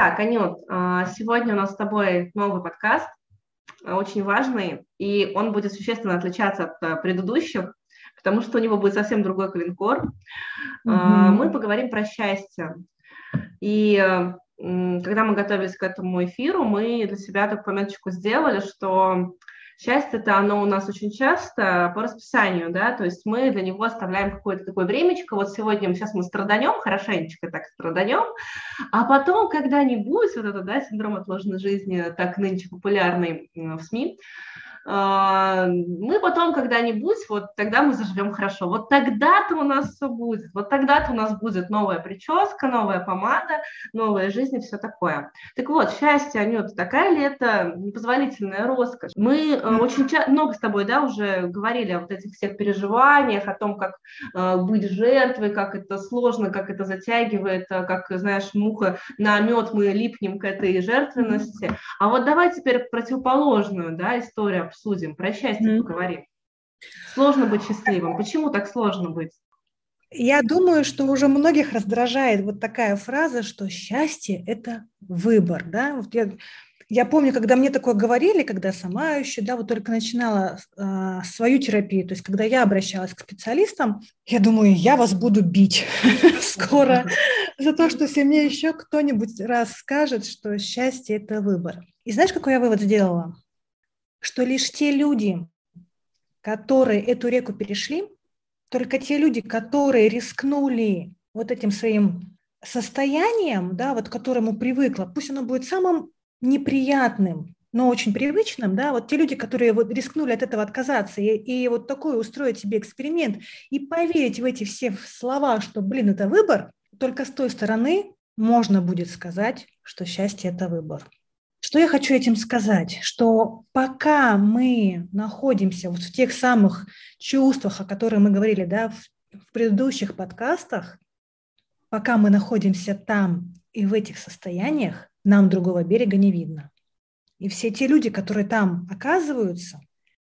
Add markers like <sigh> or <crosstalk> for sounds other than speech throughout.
Итак, Анют, а, сегодня у нас с тобой новый подкаст, а, очень важный, и он будет существенно отличаться от а, предыдущих, потому что у него будет совсем другой клинкор. Mm-hmm. Мы поговорим про счастье. И когда мы готовились к этому эфиру, мы для себя такую пометочку сделали, что Счастье это оно у нас очень часто по расписанию, да, то есть мы для него оставляем какое-то такое времечко, вот сегодня сейчас мы страданем, хорошенечко так страданем, а потом когда-нибудь вот это, да, синдром отложенной жизни, так нынче популярный в СМИ, мы потом когда-нибудь, вот тогда мы заживем хорошо. Вот тогда-то у нас все будет. Вот тогда-то у нас будет новая прическа, новая помада, новая жизнь и все такое. Так вот, счастье, Анюта, такая ли это непозволительная роскошь? Мы э, очень много с тобой, да, уже говорили о вот этих всех переживаниях, о том, как э, быть жертвой, как это сложно, как это затягивает, э, как, знаешь, муха на мед мы липнем к этой жертвенности. А вот давай теперь противоположную, да, историю обсудим, про счастье mm-hmm. поговорим. Сложно быть счастливым. Почему так сложно быть? Я думаю, что уже многих раздражает вот такая фраза, что счастье – это выбор. Да? Вот я, я помню, когда мне такое говорили, когда сама еще, да, вот только начинала э, свою терапию, то есть когда я обращалась к специалистам, я думаю, я вас буду бить <laughs> скоро за то, что если мне еще кто-нибудь раз скажет, что счастье – это выбор. И знаешь, какой я вывод сделала? Что лишь те люди, которые эту реку перешли, только те люди, которые рискнули вот этим своим состоянием, да, вот к которому привыкла, пусть оно будет самым неприятным, но очень привычным, да, вот те люди, которые вот рискнули от этого отказаться и, и вот такой устроить себе эксперимент и поверить в эти все слова, что, блин, это выбор, только с той стороны можно будет сказать, что счастье – это выбор. Что я хочу этим сказать? Что пока мы находимся вот в тех самых чувствах, о которых мы говорили да, в, в предыдущих подкастах, пока мы находимся там и в этих состояниях, нам другого берега не видно. И все те люди, которые там оказываются,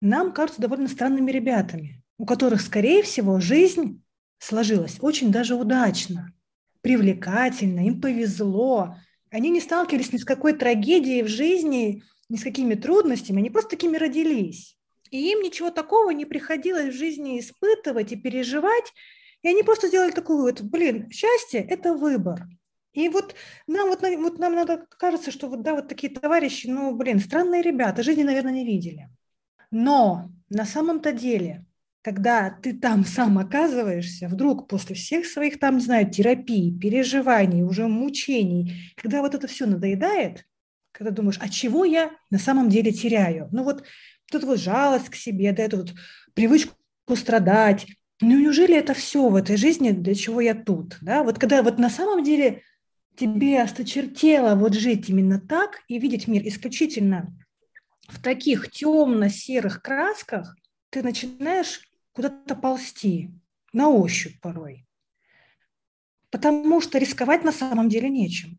нам кажутся довольно странными ребятами, у которых, скорее всего, жизнь сложилась очень даже удачно, привлекательно, им повезло, они не сталкивались ни с какой трагедией в жизни, ни с какими трудностями, они просто такими родились. И им ничего такого не приходилось в жизни испытывать и переживать, и они просто сделали такую вот, блин, счастье – это выбор. И вот нам, вот, вот нам надо, кажется, что вот, да, вот такие товарищи, ну, блин, странные ребята, жизни, наверное, не видели. Но на самом-то деле когда ты там сам оказываешься, вдруг после всех своих там, не знаю, терапий, переживаний, уже мучений, когда вот это все надоедает, когда думаешь, а чего я на самом деле теряю? Ну вот тут вот жалость к себе, да, эту вот привычку страдать. Ну неужели это все в этой жизни, для чего я тут? Да? Вот когда вот на самом деле тебе осточертело вот жить именно так и видеть мир исключительно в таких темно-серых красках, ты начинаешь куда-то ползти, на ощупь порой. Потому что рисковать на самом деле нечем.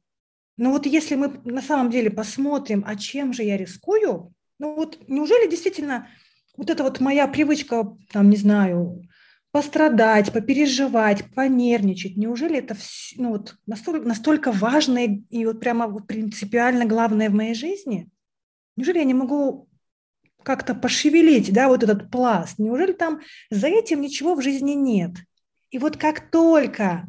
Но вот если мы на самом деле посмотрим, а чем же я рискую, ну вот неужели действительно вот эта вот моя привычка, там, не знаю, пострадать, попереживать, понервничать, неужели это ну, вот настолько, настолько важное и вот прямо вот принципиально главное в моей жизни? Неужели я не могу как-то пошевелить, да, вот этот пласт. Неужели там за этим ничего в жизни нет? И вот как только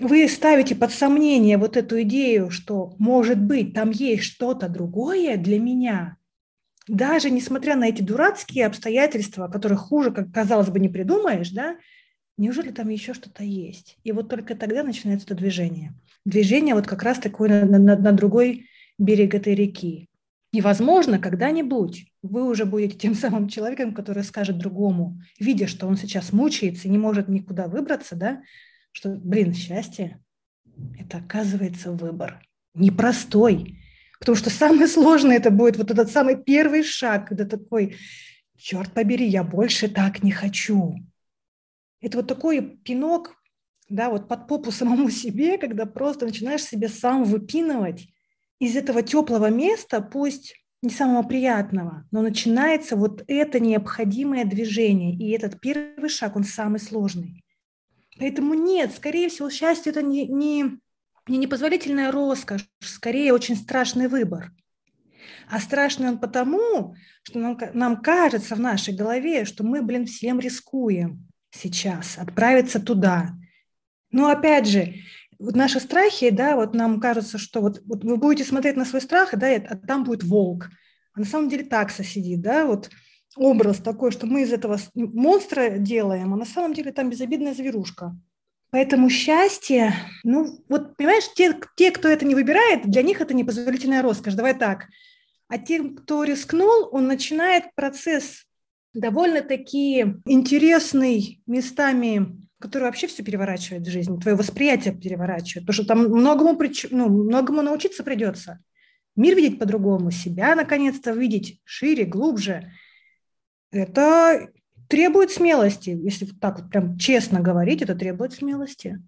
вы ставите под сомнение вот эту идею, что, может быть, там есть что-то другое для меня, даже несмотря на эти дурацкие обстоятельства, которых хуже, как казалось бы, не придумаешь, да, неужели там еще что-то есть? И вот только тогда начинается это движение. Движение вот как раз такое на, на, на другой берег этой реки. И, возможно, когда-нибудь вы уже будете тем самым человеком, который скажет другому, видя, что он сейчас мучается и не может никуда выбраться, да, что, блин, счастье – это, оказывается, выбор. Непростой. Потому что самое сложное это будет вот этот самый первый шаг, когда такой, черт побери, я больше так не хочу. Это вот такой пинок, да, вот под попу самому <laughs> себе, когда просто начинаешь себе сам выпинывать из этого теплого места, пусть не самого приятного, но начинается вот это необходимое движение, и этот первый шаг, он самый сложный. Поэтому нет, скорее всего, счастье – это не, не не непозволительная роскошь, скорее очень страшный выбор. А страшный он потому, что нам, нам кажется в нашей голове, что мы, блин, всем рискуем сейчас отправиться туда. Но опять же, вот наши страхи, да, вот нам кажется, что вот, вот вы будете смотреть на свой страх, да, а там будет волк. А на самом деле такса сидит, да, вот образ такой, что мы из этого монстра делаем, а на самом деле там безобидная зверушка. Поэтому счастье, ну вот понимаешь, те, те, кто это не выбирает, для них это непозволительная роскошь. Давай так. А тем, кто рискнул, он начинает процесс довольно-таки интересный местами, который вообще все переворачивает в жизни, твое восприятие переворачивает, потому что там многому, ну, многому научиться придется. Мир видеть по-другому, себя наконец-то видеть шире, глубже. Это требует смелости, если так вот прям честно говорить, это требует смелости.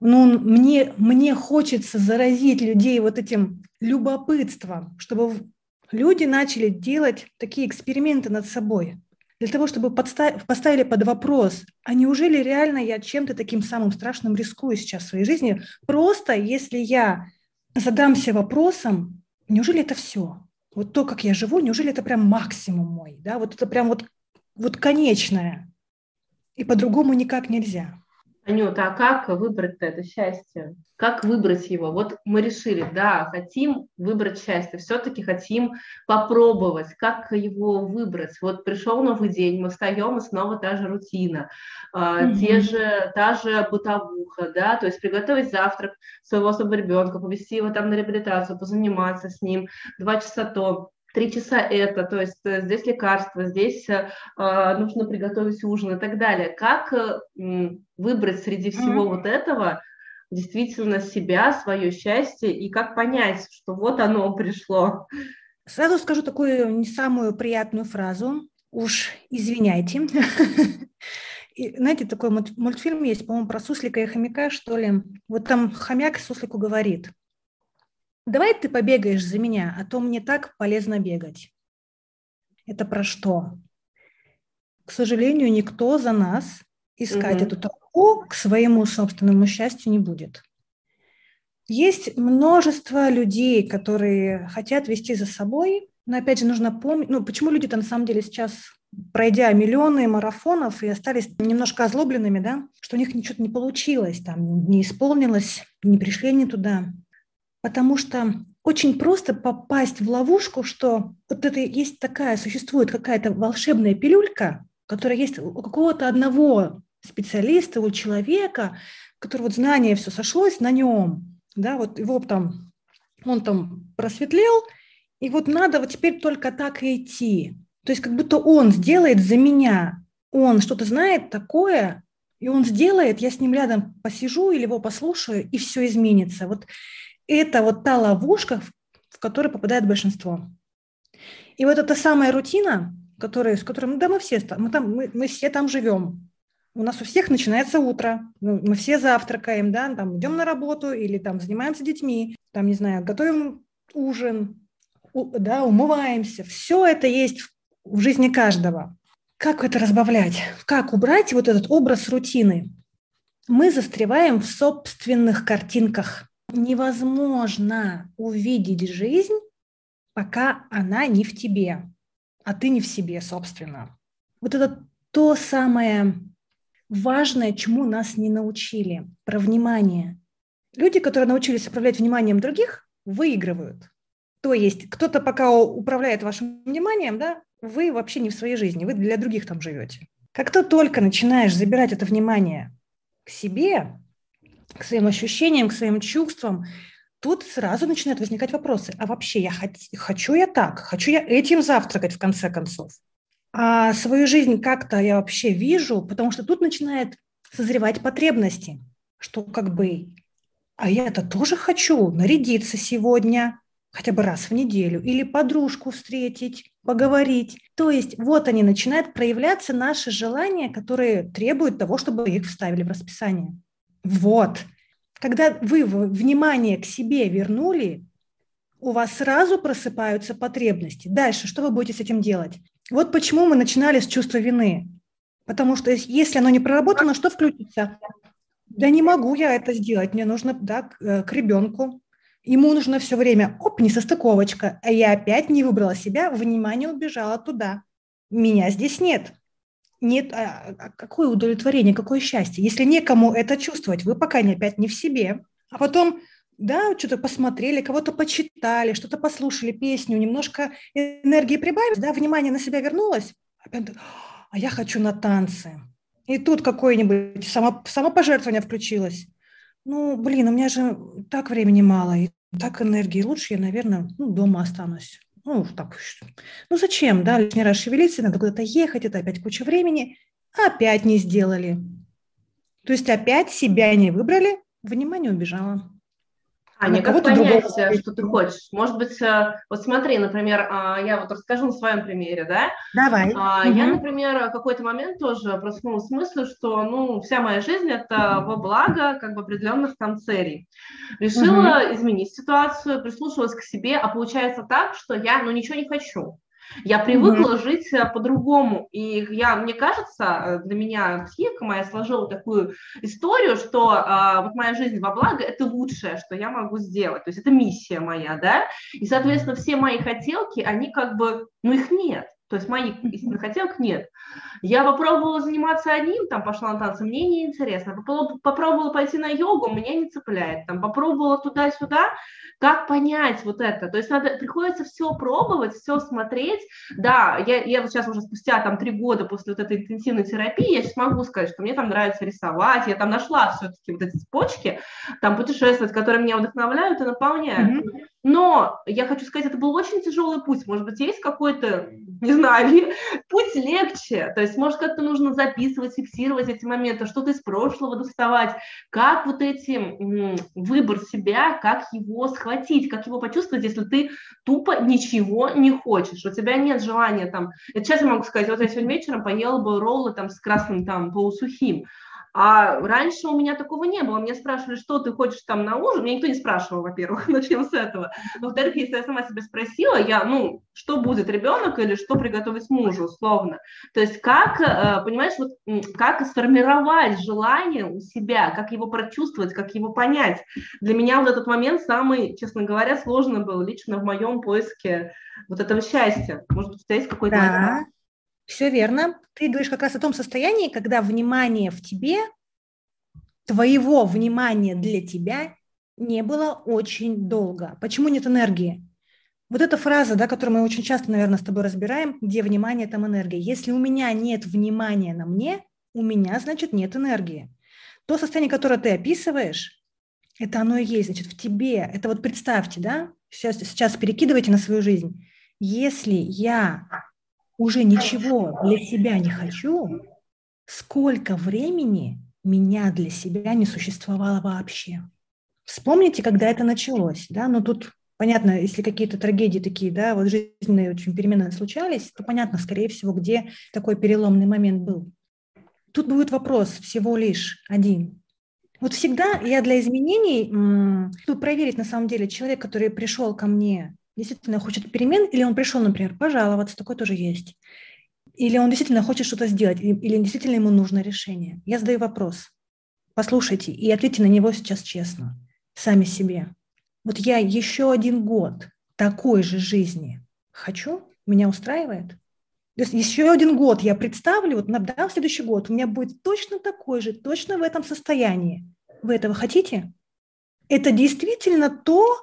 Ну, мне, мне хочется заразить людей вот этим любопытством, чтобы люди начали делать такие эксперименты над собой, для того, чтобы подстав, поставили под вопрос, а неужели реально я чем-то таким самым страшным рискую сейчас в своей жизни, просто если я задамся вопросом, неужели это все? Вот то, как я живу, неужели это прям максимум мой? Да? Вот это прям вот, вот конечное. И по-другому никак нельзя. Анюта, а как выбрать это счастье? Как выбрать его? Вот мы решили, да, хотим выбрать счастье, все-таки хотим попробовать, как его выбрать. Вот пришел новый день, мы встаем, и снова та же рутина, mm-hmm. те же, та же бытовуха, да, то есть приготовить завтрак своего особого ребенка, повести его там на реабилитацию, позаниматься с ним, два часа то, три часа это, то есть э, здесь лекарство, здесь э, а, нужно приготовить ужин и так далее. Как э, выбрать среди всего mm-hmm. вот этого действительно себя, свое счастье и как понять, что вот оно пришло? Сразу скажу такую не самую приятную фразу. Уж извиняйте. <laughs> И, знаете, такой мультфильм есть, по-моему, про суслика и хомяка, что ли. Вот там хомяк суслику говорит – давай ты побегаешь за меня, а то мне так полезно бегать. Это про что? К сожалению, никто за нас искать угу. эту толпу к своему собственному счастью не будет. Есть множество людей, которые хотят вести за собой, но опять же нужно помнить, ну почему люди-то на самом деле сейчас, пройдя миллионы марафонов и остались немножко озлобленными, да, что у них ничего не получилось, там не исполнилось, не пришли они туда потому что очень просто попасть в ловушку, что вот это есть такая, существует какая-то волшебная пилюлька, которая есть у какого-то одного специалиста, у человека, который вот знание все сошлось на нем, да, вот его там, он там просветлел, и вот надо вот теперь только так и идти. То есть как будто он сделает за меня, он что-то знает такое, и он сделает, я с ним рядом посижу или его послушаю, и все изменится. Вот это вот та ловушка, в которую попадает большинство. И вот эта самая рутина, которая, с которой, ну да, мы все, мы, там, мы, мы все там живем. У нас у всех начинается утро, ну, мы все завтракаем, да, там идем на работу или там занимаемся детьми, там, не знаю, готовим ужин, у, да, умываемся. Все это есть в жизни каждого. Как это разбавлять? Как убрать вот этот образ рутины? Мы застреваем в собственных картинках невозможно увидеть жизнь, пока она не в тебе, а ты не в себе, собственно. Вот это то самое важное, чему нас не научили, про внимание. Люди, которые научились управлять вниманием других, выигрывают. То есть кто-то пока управляет вашим вниманием, да, вы вообще не в своей жизни, вы для других там живете. Как то только начинаешь забирать это внимание к себе, к своим ощущениям, к своим чувствам, тут сразу начинают возникать вопросы. А вообще я хочу я так? Хочу я этим завтракать в конце концов? А свою жизнь как-то я вообще вижу, потому что тут начинает созревать потребности, что как бы, а я-то тоже хочу нарядиться сегодня, хотя бы раз в неделю, или подружку встретить, поговорить. То есть вот они начинают проявляться наши желания, которые требуют того, чтобы их вставили в расписание. Вот. Когда вы внимание к себе вернули, у вас сразу просыпаются потребности. Дальше, что вы будете с этим делать? Вот почему мы начинали с чувства вины. Потому что если оно не проработано, что включится? Да не могу я это сделать, мне нужно да, к, э, к ребенку. Ему нужно все время, оп, не состыковочка, а я опять не выбрала себя, внимание убежала туда. Меня здесь нет. Нет, а, а какое удовлетворение, какое счастье, если некому это чувствовать, вы пока не опять не в себе. А потом, да, что-то посмотрели, кого-то почитали, что-то послушали, песню, немножко энергии прибавилось, да, внимание на себя вернулось, опять, а я хочу на танцы. И тут какое-нибудь само, самопожертвование включилось. Ну, блин, у меня же так времени мало и так энергии. Лучше я, наверное, ну, дома останусь. Ну, так, ну зачем, да, лишний раз шевелиться, надо куда-то ехать, это опять куча времени. Опять не сделали. То есть опять себя не выбрали, внимание убежало. Аня, как понять, другого. что ты хочешь? Может быть, э, вот смотри, например, а, я вот расскажу на своем примере, да? Давай. Угу. Я, например, какой-то момент тоже проснулась с мыслью, что, ну, вся моя жизнь – это во благо как бы определенных там целей. Решила угу. изменить ситуацию, прислушалась к себе, а получается так, что я, ну, ничего не хочу. Я привыкла mm-hmm. жить э, по-другому. И я, мне кажется, э, для меня психика моя сложила такую историю, что а, вот моя жизнь во благо – это лучшее, что я могу сделать. То есть это миссия моя, да? И, соответственно, все мои хотелки, они как бы, ну их нет. То есть моих истинных хотелок нет. Я попробовала заниматься одним, там пошла на танцы, мне не интересно. Попробовала пойти на йогу, меня не цепляет. Там попробовала туда-сюда, как понять вот это? То есть надо, приходится все пробовать, все смотреть. Да, я, я вот сейчас уже спустя там три года после вот этой интенсивной терапии, я сейчас могу сказать, что мне там нравится рисовать, я там нашла все-таки вот эти цепочки, там путешествовать, которые меня вдохновляют и наполняют. Mm-hmm. Но я хочу сказать, это был очень тяжелый путь. Может быть, есть какой-то, не знаю, <laughs> путь легче. То есть, может, как-то нужно записывать, фиксировать эти моменты, что-то из прошлого доставать. Как вот эти выбор себя, как его схватить, как его почувствовать, если ты тупо ничего не хочешь. У тебя нет желания там... Это сейчас я могу сказать, вот я сегодня вечером поела бы роллы там с красным там полусухим. А раньше у меня такого не было. Меня спрашивали, что ты хочешь там на ужин. Меня никто не спрашивал, во-первых, <laughs> начнем с этого. Во-вторых, если я сама себя спросила, я, ну, что будет ребенок или что приготовить мужу, условно. То есть как, э, понимаешь, вот как сформировать желание у себя, как его прочувствовать, как его понять. Для меня вот этот момент самый, честно говоря, сложный был лично в моем поиске вот этого счастья. Может быть, у тебя есть какой-то да. Все верно. Ты говоришь как раз о том состоянии, когда внимание в тебе, твоего внимания для тебя не было очень долго. Почему нет энергии? Вот эта фраза, да, которую мы очень часто, наверное, с тобой разбираем, где внимание, там энергия. Если у меня нет внимания на мне, у меня, значит, нет энергии. То состояние, которое ты описываешь, это оно и есть, значит, в тебе. Это вот представьте, да, сейчас, сейчас перекидывайте на свою жизнь. Если я уже ничего для себя не хочу, сколько времени меня для себя не существовало вообще. Вспомните, когда это началось, да, но ну, тут понятно, если какие-то трагедии такие, да, вот жизненные очень перемены случались, то понятно, скорее всего, где такой переломный момент был. Тут будет вопрос всего лишь один. Вот всегда я для изменений, чтобы проверить на самом деле человек, который пришел ко мне действительно хочет перемен, или он пришел, например, пожаловаться, такое тоже есть. Или он действительно хочет что-то сделать, или действительно ему нужно решение. Я задаю вопрос. Послушайте и ответьте на него сейчас честно, сами себе. Вот я еще один год такой же жизни хочу, меня устраивает? То есть еще один год я представлю, вот да, следующий год у меня будет точно такой же, точно в этом состоянии. Вы этого хотите? Это действительно то,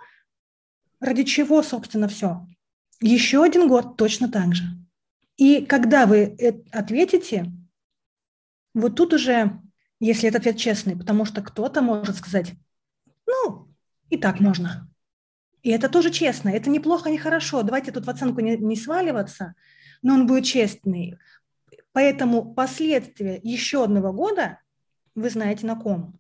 Ради чего, собственно, все? Еще один год точно так же. И когда вы ответите, вот тут уже, если этот ответ честный, потому что кто-то может сказать, ну, и так можно. И это тоже честно, это неплохо, не хорошо. Давайте тут в оценку не, не сваливаться, но он будет честный. Поэтому последствия еще одного года вы знаете на ком.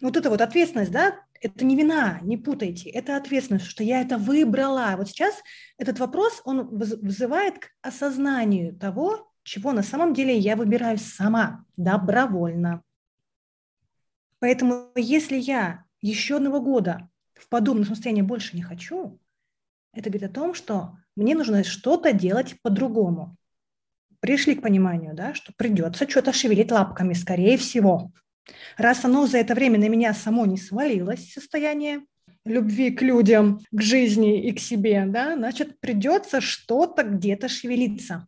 Вот это вот ответственность, да, это не вина, не путайте, это ответственность, что я это выбрала. Вот сейчас этот вопрос, он вызывает к осознанию того, чего на самом деле я выбираю сама, добровольно. Поэтому если я еще одного года в подобном состоянии больше не хочу, это говорит о том, что мне нужно что-то делать по-другому. Пришли к пониманию, да, что придется что-то шевелить лапками, скорее всего. Раз оно за это время на меня само не свалилось, состояние любви к людям, к жизни и к себе, да, значит, придется что-то где-то шевелиться.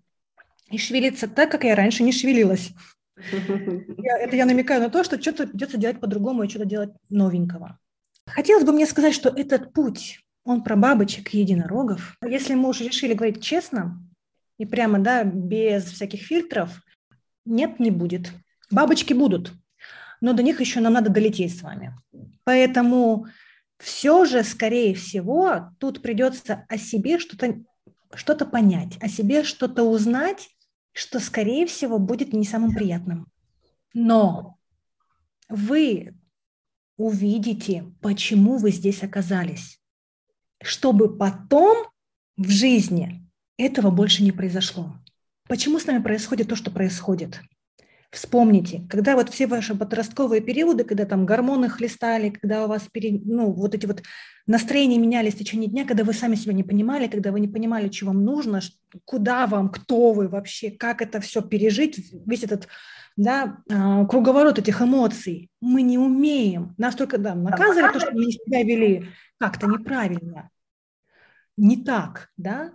И шевелиться так, как я раньше не шевелилась. Я, это я намекаю на то, что что-то придется делать по-другому и что-то делать новенького. Хотелось бы мне сказать, что этот путь, он про бабочек и единорогов. Если мы уже решили говорить честно и прямо, да, без всяких фильтров, нет, не будет. Бабочки будут, но до них еще нам надо долететь с вами. Поэтому все же, скорее всего, тут придется о себе что-то что понять, о себе что-то узнать, что, скорее всего, будет не самым приятным. Но вы увидите, почему вы здесь оказались, чтобы потом в жизни этого больше не произошло. Почему с нами происходит то, что происходит? Вспомните, когда вот все ваши подростковые периоды, когда там гормоны хлестали, когда у вас пере, ну, вот эти вот настроения менялись в течение дня, когда вы сами себя не понимали, когда вы не понимали, что вам нужно, куда вам, кто вы вообще, как это все пережить, весь этот да, а, круговорот этих эмоций. Мы не умеем. Нас только да, наказывали то, что мы себя вели как-то неправильно. Не так, да?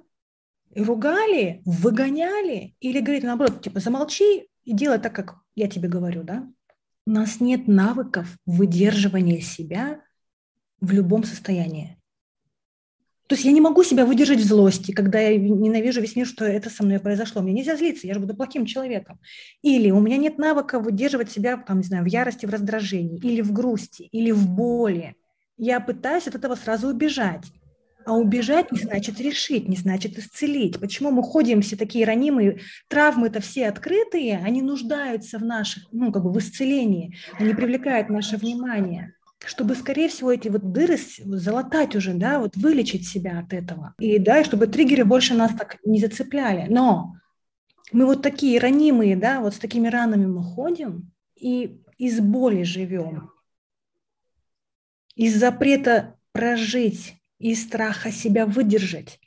И ругали, выгоняли или говорили наоборот, типа, замолчи, и делай так, как я тебе говорю, да? У нас нет навыков выдерживания себя в любом состоянии. То есть я не могу себя выдержать в злости, когда я ненавижу весь мир, что это со мной произошло. Мне нельзя злиться, я же буду плохим человеком. Или у меня нет навыка выдерживать себя, там, не знаю, в ярости, в раздражении, или в грусти, или в боли. Я пытаюсь от этого сразу убежать. А убежать не значит решить, не значит исцелить. Почему мы ходим все такие ранимые, травмы-то все открытые, они нуждаются в наших, ну, как бы в исцелении, они привлекают наше внимание чтобы, скорее всего, эти вот дыры залатать уже, да, вот вылечить себя от этого. И, да, и чтобы триггеры больше нас так не зацепляли. Но мы вот такие ранимые, да, вот с такими ранами мы ходим и из боли живем. Из запрета прожить и страха себя выдержать.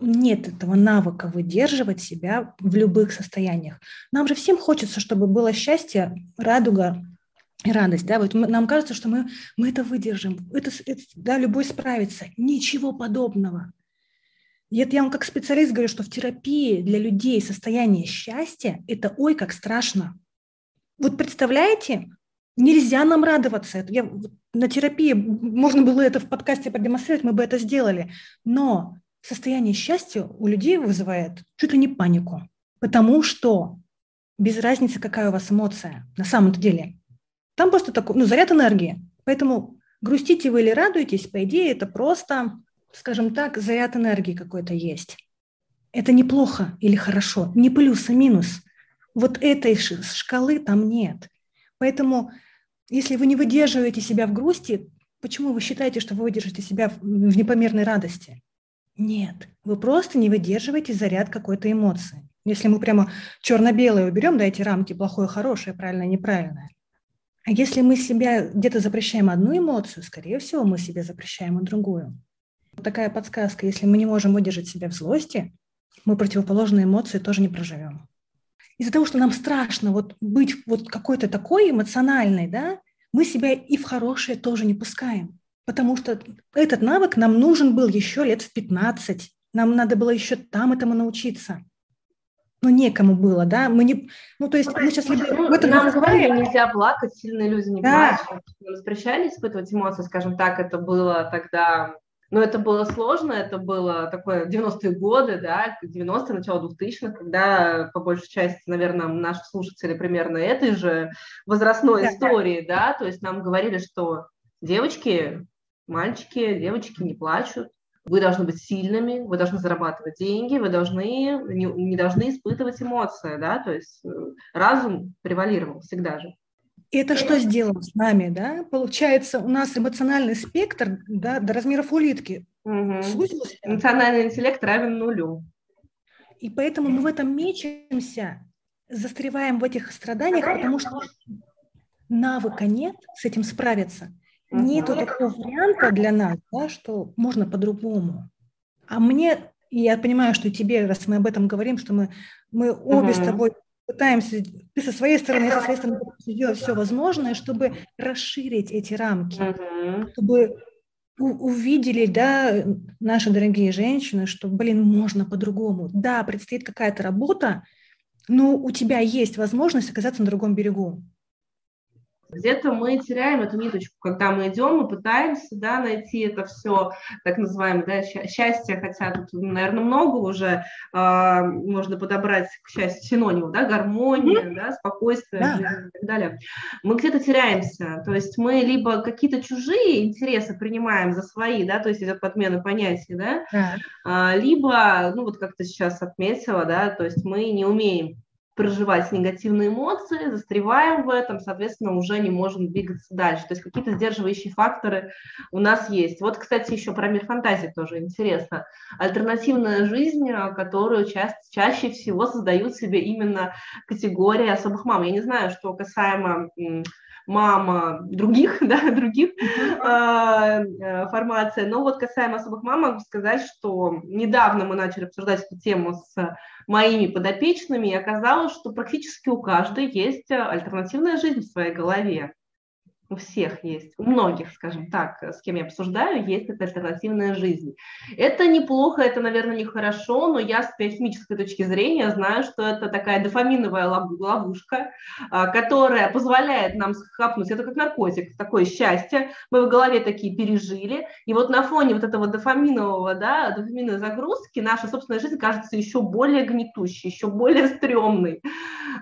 Нет этого навыка выдерживать себя в любых состояниях. Нам же всем хочется, чтобы было счастье, радуга и радость. Да? Вот нам кажется, что мы, мы это выдержим, это, это, да, любой справится. Ничего подобного. И это я вам как специалист говорю, что в терапии для людей состояние счастья – это ой, как страшно. Вот представляете, Нельзя нам радоваться. Я, на терапии можно было это в подкасте продемонстрировать, мы бы это сделали. Но состояние счастья у людей вызывает чуть ли не панику. Потому что без разницы, какая у вас эмоция на самом-то деле. Там просто такой, ну, заряд энергии. Поэтому грустите вы или радуетесь, по идее, это просто, скажем так, заряд энергии какой-то есть. Это неплохо или хорошо, не плюс, а минус. Вот этой шкалы там нет. Поэтому, если вы не выдерживаете себя в грусти, почему вы считаете, что вы выдержите себя в непомерной радости? Нет, вы просто не выдерживаете заряд какой-то эмоции. Если мы прямо черно-белое уберем, да, эти рамки, плохое, хорошее, правильное, неправильное. А если мы себя где-то запрещаем одну эмоцию, скорее всего, мы себе запрещаем и другую. Такая подсказка, если мы не можем выдержать себя в злости, мы противоположные эмоции тоже не проживем из-за того, что нам страшно вот быть вот какой-то такой эмоциональной, да, мы себя и в хорошее тоже не пускаем. Потому что этот навык нам нужен был еще лет в 15. Нам надо было еще там этому научиться. Но некому было, да, мы не, ну то есть мы сейчас либо ну, это нам говорили, нельзя плакать, сильные люди не да. плачут, нам запрещали испытывать эмоции, скажем так, это было тогда но это было сложно, это было такое 90-е годы, да, 90-е, начало 2000-х, когда, по большей части, наверное, наши слушатели примерно этой же возрастной истории, да, то есть нам говорили, что девочки, мальчики, девочки не плачут, вы должны быть сильными, вы должны зарабатывать деньги, вы должны, не, не должны испытывать эмоции, да, то есть э, разум превалировал всегда же. Это что сделало с нами, да? Получается, у нас эмоциональный спектр да, до размеров улитки угу. сузился. Эмоциональный интеллект равен нулю. И поэтому мы в этом мечемся, застреваем в этих страданиях, потому что навыка нет с этим справиться. Угу. Нету такого варианта для нас, да, что можно по-другому. А мне, я понимаю, что тебе, раз мы об этом говорим, что мы, мы обе угу. с тобой пытаемся, ты со своей стороны, я со своей стороны сделать все возможное, чтобы расширить эти рамки, uh-huh. чтобы увидели, да, наши дорогие женщины, что, блин, можно по-другому. Да, предстоит какая-то работа, но у тебя есть возможность оказаться на другом берегу. Где-то мы теряем эту ниточку, когда мы идем, мы пытаемся да, найти это все, так называемое, да, счастье, хотя тут, наверное, много уже э, можно подобрать к счастью синонимов, да, гармония, mm-hmm. да, спокойствие да. и так далее. Мы где-то теряемся, то есть мы либо какие-то чужие интересы принимаем за свои, да, то есть идет подмена понятий, да, да. А, либо, ну вот как ты сейчас отметила, да, то есть мы не умеем проживать негативные эмоции, застреваем в этом, соответственно, уже не можем двигаться дальше. То есть какие-то сдерживающие факторы у нас есть. Вот, кстати, еще про мир фантазии тоже интересно. Альтернативная жизнь, которую ча- чаще всего создают себе именно категории особых мам. Я не знаю, что касаемо мама других, <laughs> да, других а, э, формаций. Но вот касаемо особых мам, могу сказать, что недавно мы начали обсуждать эту тему с моими подопечными, и оказалось, что практически у каждой есть альтернативная жизнь в своей голове у всех есть, у многих, скажем так, с кем я обсуждаю, есть эта альтернативная жизнь. Это неплохо, это, наверное, нехорошо, но я с биохимической точки зрения знаю, что это такая дофаминовая ловушка, а, которая позволяет нам схапнуть, это как наркотик, такое счастье, мы в голове такие пережили, и вот на фоне вот этого дофаминового, да, дофаминовой загрузки наша собственная жизнь кажется еще более гнетущей, еще более стрёмной.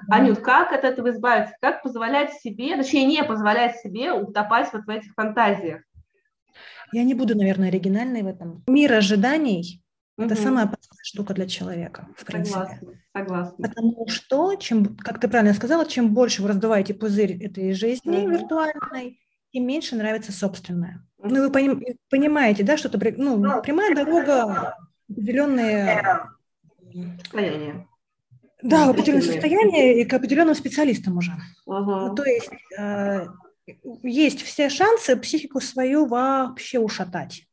Анют, как от этого избавиться? Как позволять себе, точнее, не позволять себе утопать вот в этих фантазиях. Я не буду, наверное, оригинальной в этом. Мир ожиданий угу. это самая опасная штука для человека, в принципе. Согласна, согласна. Потому что, чем, как ты правильно сказала, чем больше вы раздуваете пузырь этой жизни угу. виртуальной, тем меньше нравится собственная. Угу. Ну, вы поним, понимаете, да, что это ну, прямая дорога, определенные состояния. Да, определенное состояние и к определенным специалистам уже. Угу. то есть э, есть все шансы психику свою вообще ушатать.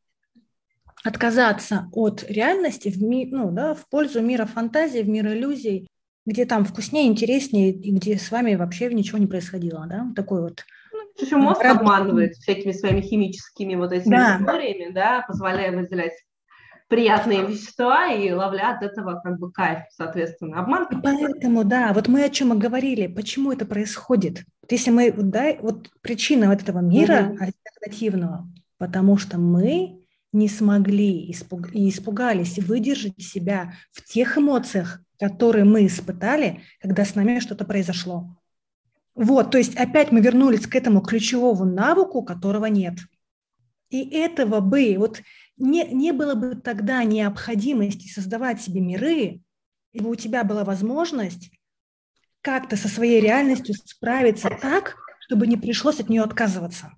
Отказаться от реальности в, ми, ну, да, в пользу мира фантазии, в мир иллюзий, где там вкуснее, интереснее, и где с вами вообще ничего не происходило. Да? Такой вот еще мозг Рад... обманывает всякими своими химическими вот этими да. историями, да, позволяя выделять приятные вещества и ловля от этого как бы кайф, соответственно. Обман. поэтому, да, вот мы о чем и говорили, почему это происходит. Вот если мы, да, вот причина вот этого мира угу. альтернативного, потому что мы не смогли испуг... и испугались выдержать себя в тех эмоциях, которые мы испытали, когда с нами что-то произошло. Вот, то есть опять мы вернулись к этому ключевому навыку, которого нет. И этого бы, вот не, не было бы тогда необходимости создавать себе миры, и у тебя была возможность как-то со своей реальностью справиться так, чтобы не пришлось от нее отказываться.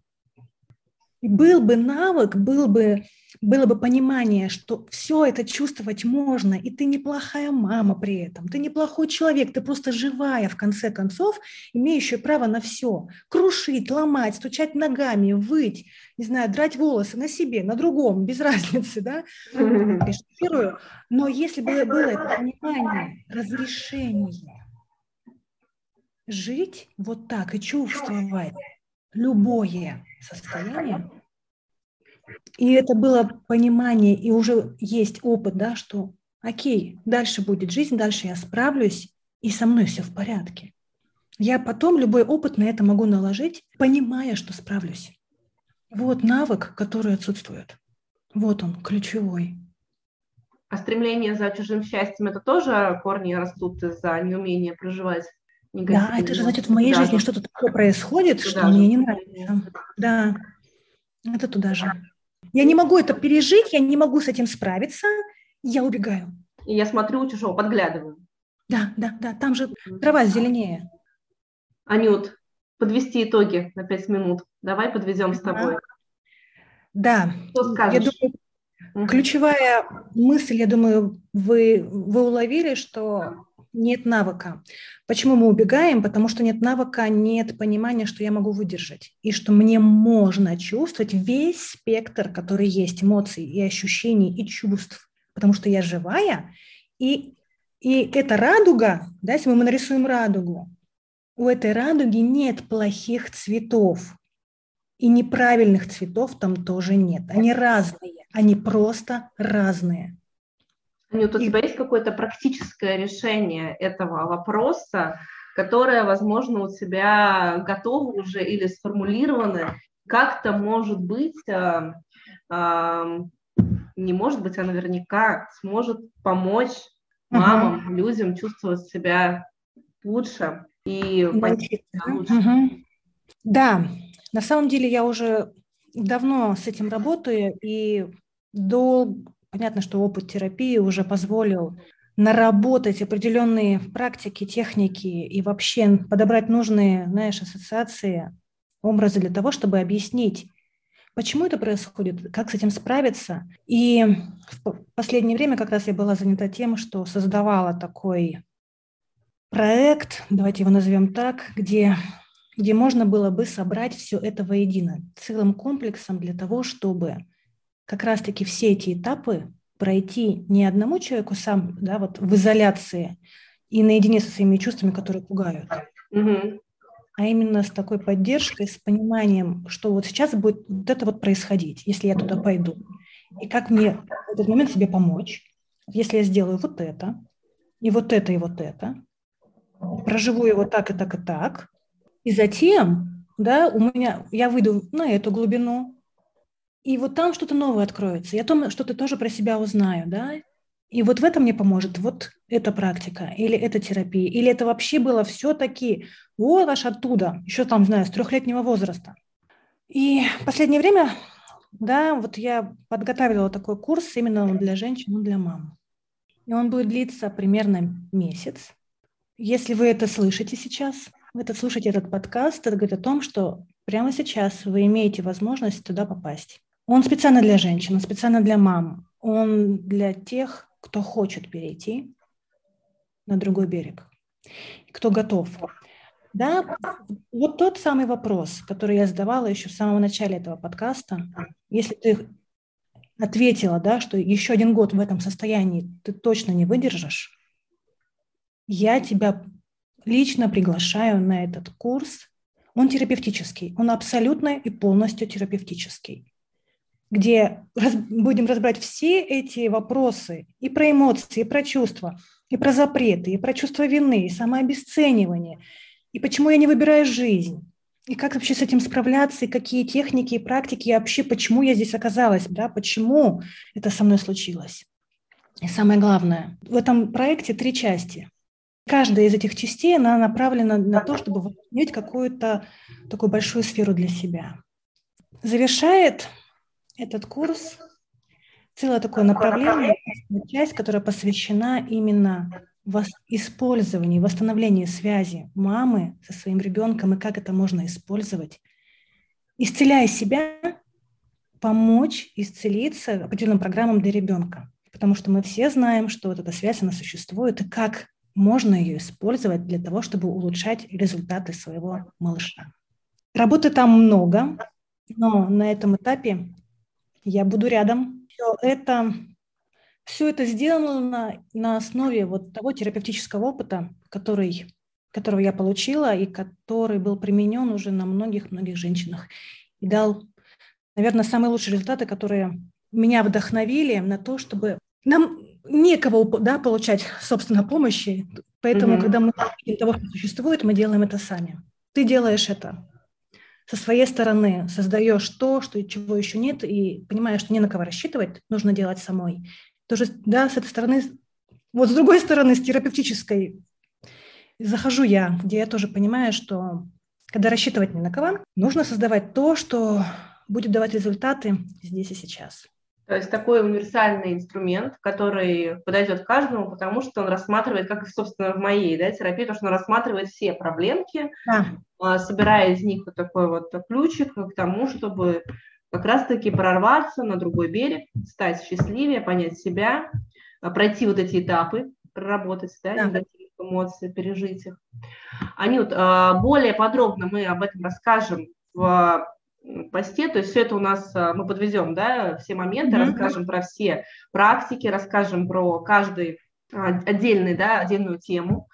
И был бы навык, был бы, было бы понимание, что все это чувствовать можно, и ты неплохая мама при этом, ты неплохой человек, ты просто живая, в конце концов, имеющая право на все. Крушить, ломать, стучать ногами, выть, не знаю, драть волосы на себе, на другом, <laughs> без разницы, да? Но если бы было это понимание, разрешение, жить вот так и чувствовать любое состояние. И это было понимание, и уже есть опыт, да, что окей, дальше будет жизнь, дальше я справлюсь, и со мной все в порядке. Я потом любой опыт на это могу наложить, понимая, что справлюсь. Вот навык, который отсутствует. Вот он, ключевой. А стремление за чужим счастьем, это тоже корни растут из-за неумения проживать да, это же значит, в моей жизни что-то такое происходит, туда что же. мне не нравится. Да, это туда же. Я не могу это пережить, я не могу с этим справиться, я убегаю. И я смотрю у чужого, подглядываю. Да, да, да, там же трава зеленее. Анют, подвести итоги на пять минут. Давай подведем с тобой. Да. Что скажешь? Я думаю, ключевая мысль, я думаю, вы, вы уловили, что нет навыка. Почему мы убегаем? Потому что нет навыка, нет понимания, что я могу выдержать, и что мне можно чувствовать весь спектр, который есть, эмоций и ощущений, и чувств, потому что я живая, и И эта радуга, да, если мы нарисуем радугу, у этой радуги нет плохих цветов. И неправильных цветов там тоже нет. Они разные, они просто разные. Анют, у и... тебя есть какое-то практическое решение этого вопроса, которое, возможно, у тебя готово уже или сформулировано, как-то может быть, э, э, не может быть, а наверняка сможет помочь мамам, uh-huh. людям чувствовать себя лучше и лучше. Uh-huh. Да, на самом деле я уже давно с этим работаю, и до, понятно, что опыт терапии уже позволил наработать определенные практики, техники и вообще подобрать нужные, знаешь, ассоциации, образы для того, чтобы объяснить, почему это происходит, как с этим справиться. И в последнее время как раз я была занята тем, что создавала такой проект, давайте его назовем так, где где можно было бы собрать все это воедино, целым комплексом для того, чтобы как раз-таки все эти этапы пройти не одному человеку сам, да, вот в изоляции и наедине со своими чувствами, которые пугают, угу. а именно с такой поддержкой, с пониманием, что вот сейчас будет вот это вот происходить, если я туда пойду, и как мне в этот момент себе помочь, если я сделаю вот это, и вот это, и вот это, проживу его так и так и так, и затем, да, у меня, я выйду на эту глубину, и вот там что-то новое откроется. Я там что-то тоже про себя узнаю, да, и вот в этом мне поможет вот эта практика, или эта терапия, или это вообще было все-таки вот аж оттуда, еще там, знаю, с трехлетнего возраста. И в последнее время, да, вот я подготовила такой курс именно для женщин, для мам. И он будет длиться примерно месяц. Если вы это слышите сейчас, вы это слушаете этот подкаст, это говорит о том, что прямо сейчас вы имеете возможность туда попасть. Он специально для женщин, он специально для мам, он для тех, кто хочет перейти на другой берег, кто готов. Да, вот тот самый вопрос, который я задавала еще в самом начале этого подкаста. Если ты ответила, да, что еще один год в этом состоянии ты точно не выдержишь, я тебя лично приглашаю на этот курс. Он терапевтический, он абсолютно и полностью терапевтический, где раз, будем разбирать все эти вопросы и про эмоции, и про чувства, и про запреты, и про чувство вины, и самообесценивание, и почему я не выбираю жизнь, и как вообще с этим справляться, и какие техники и практики, и вообще почему я здесь оказалась, да, почему это со мной случилось. И самое главное, в этом проекте три части – каждая из этих частей, она направлена на то, чтобы восстановить какую-то такую большую сферу для себя. Завершает этот курс целое такое направление, часть, которая посвящена именно использованию, восстановлению связи мамы со своим ребенком и как это можно использовать, исцеляя себя, помочь исцелиться определенным программам для ребенка. Потому что мы все знаем, что вот эта связь, она существует, и как можно ее использовать для того, чтобы улучшать результаты своего малыша. Работы там много, но на этом этапе я буду рядом. Все это, все это сделано на, основе вот того терапевтического опыта, который, которого я получила и который был применен уже на многих-многих женщинах и дал, наверное, самые лучшие результаты, которые меня вдохновили на то, чтобы нам некого да, получать, собственно, помощи, поэтому, mm-hmm. когда мы видим того, что существует, мы делаем это сами. Ты делаешь это со своей стороны, создаешь то, что чего еще нет, и понимаешь, что не на кого рассчитывать, нужно делать самой. Тоже, да, с этой стороны, вот с другой стороны, с терапевтической, захожу я, где я тоже понимаю, что когда рассчитывать ни на кого, нужно создавать то, что будет давать результаты здесь и сейчас. То есть такой универсальный инструмент, который подойдет каждому, потому что он рассматривает, как, собственно, в моей да, терапии, то, что он рассматривает все проблемки, да. собирая из них вот такой вот ключик к тому, чтобы как раз-таки прорваться на другой берег, стать счастливее, понять себя, а, пройти вот эти этапы, проработать да, да. негативных эмоций, пережить их. Анют, а, более подробно мы об этом расскажем в посте, то есть все это у нас, а, мы подведем, да, все моменты, mm-hmm. расскажем про все практики, расскажем про каждый отдельный, да, отдельную тему.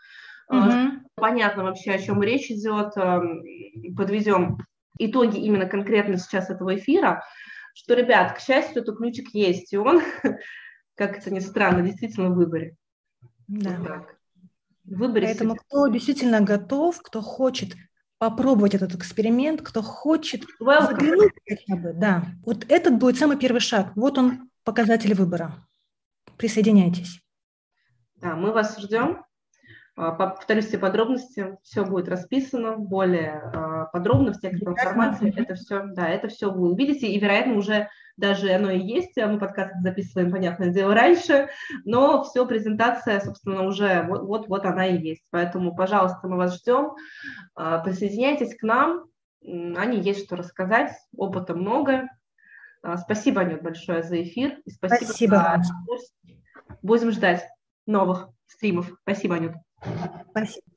Угу. Понятно вообще, о чем речь идет. Подведем итоги именно конкретно сейчас этого эфира, что, ребят, к счастью, этот ключик есть, и он, <laughs> как это ни странно, действительно в выборе. Да. Вот так. В выборе Поэтому себя. кто действительно готов, кто хочет попробовать этот эксперимент, кто хочет Welcome. заглянуть хотя бы, да, вот этот будет самый первый шаг. Вот он, показатель выбора. Присоединяйтесь. Да, мы вас ждем. А, повторюсь все подробности, все будет расписано более а, подробно в текстовой информации. Это все, да, это все вы увидите, и, вероятно, уже даже оно и есть. Мы подкаст записываем, понятное дело, раньше, но все, презентация, собственно, уже вот-вот она и есть. Поэтому, пожалуйста, мы вас ждем. А, присоединяйтесь к нам. Они есть что рассказать, опыта много. Спасибо, Анют, большое за эфир. И спасибо. спасибо. За... Будем ждать новых стримов. Спасибо, Анют. Спасибо.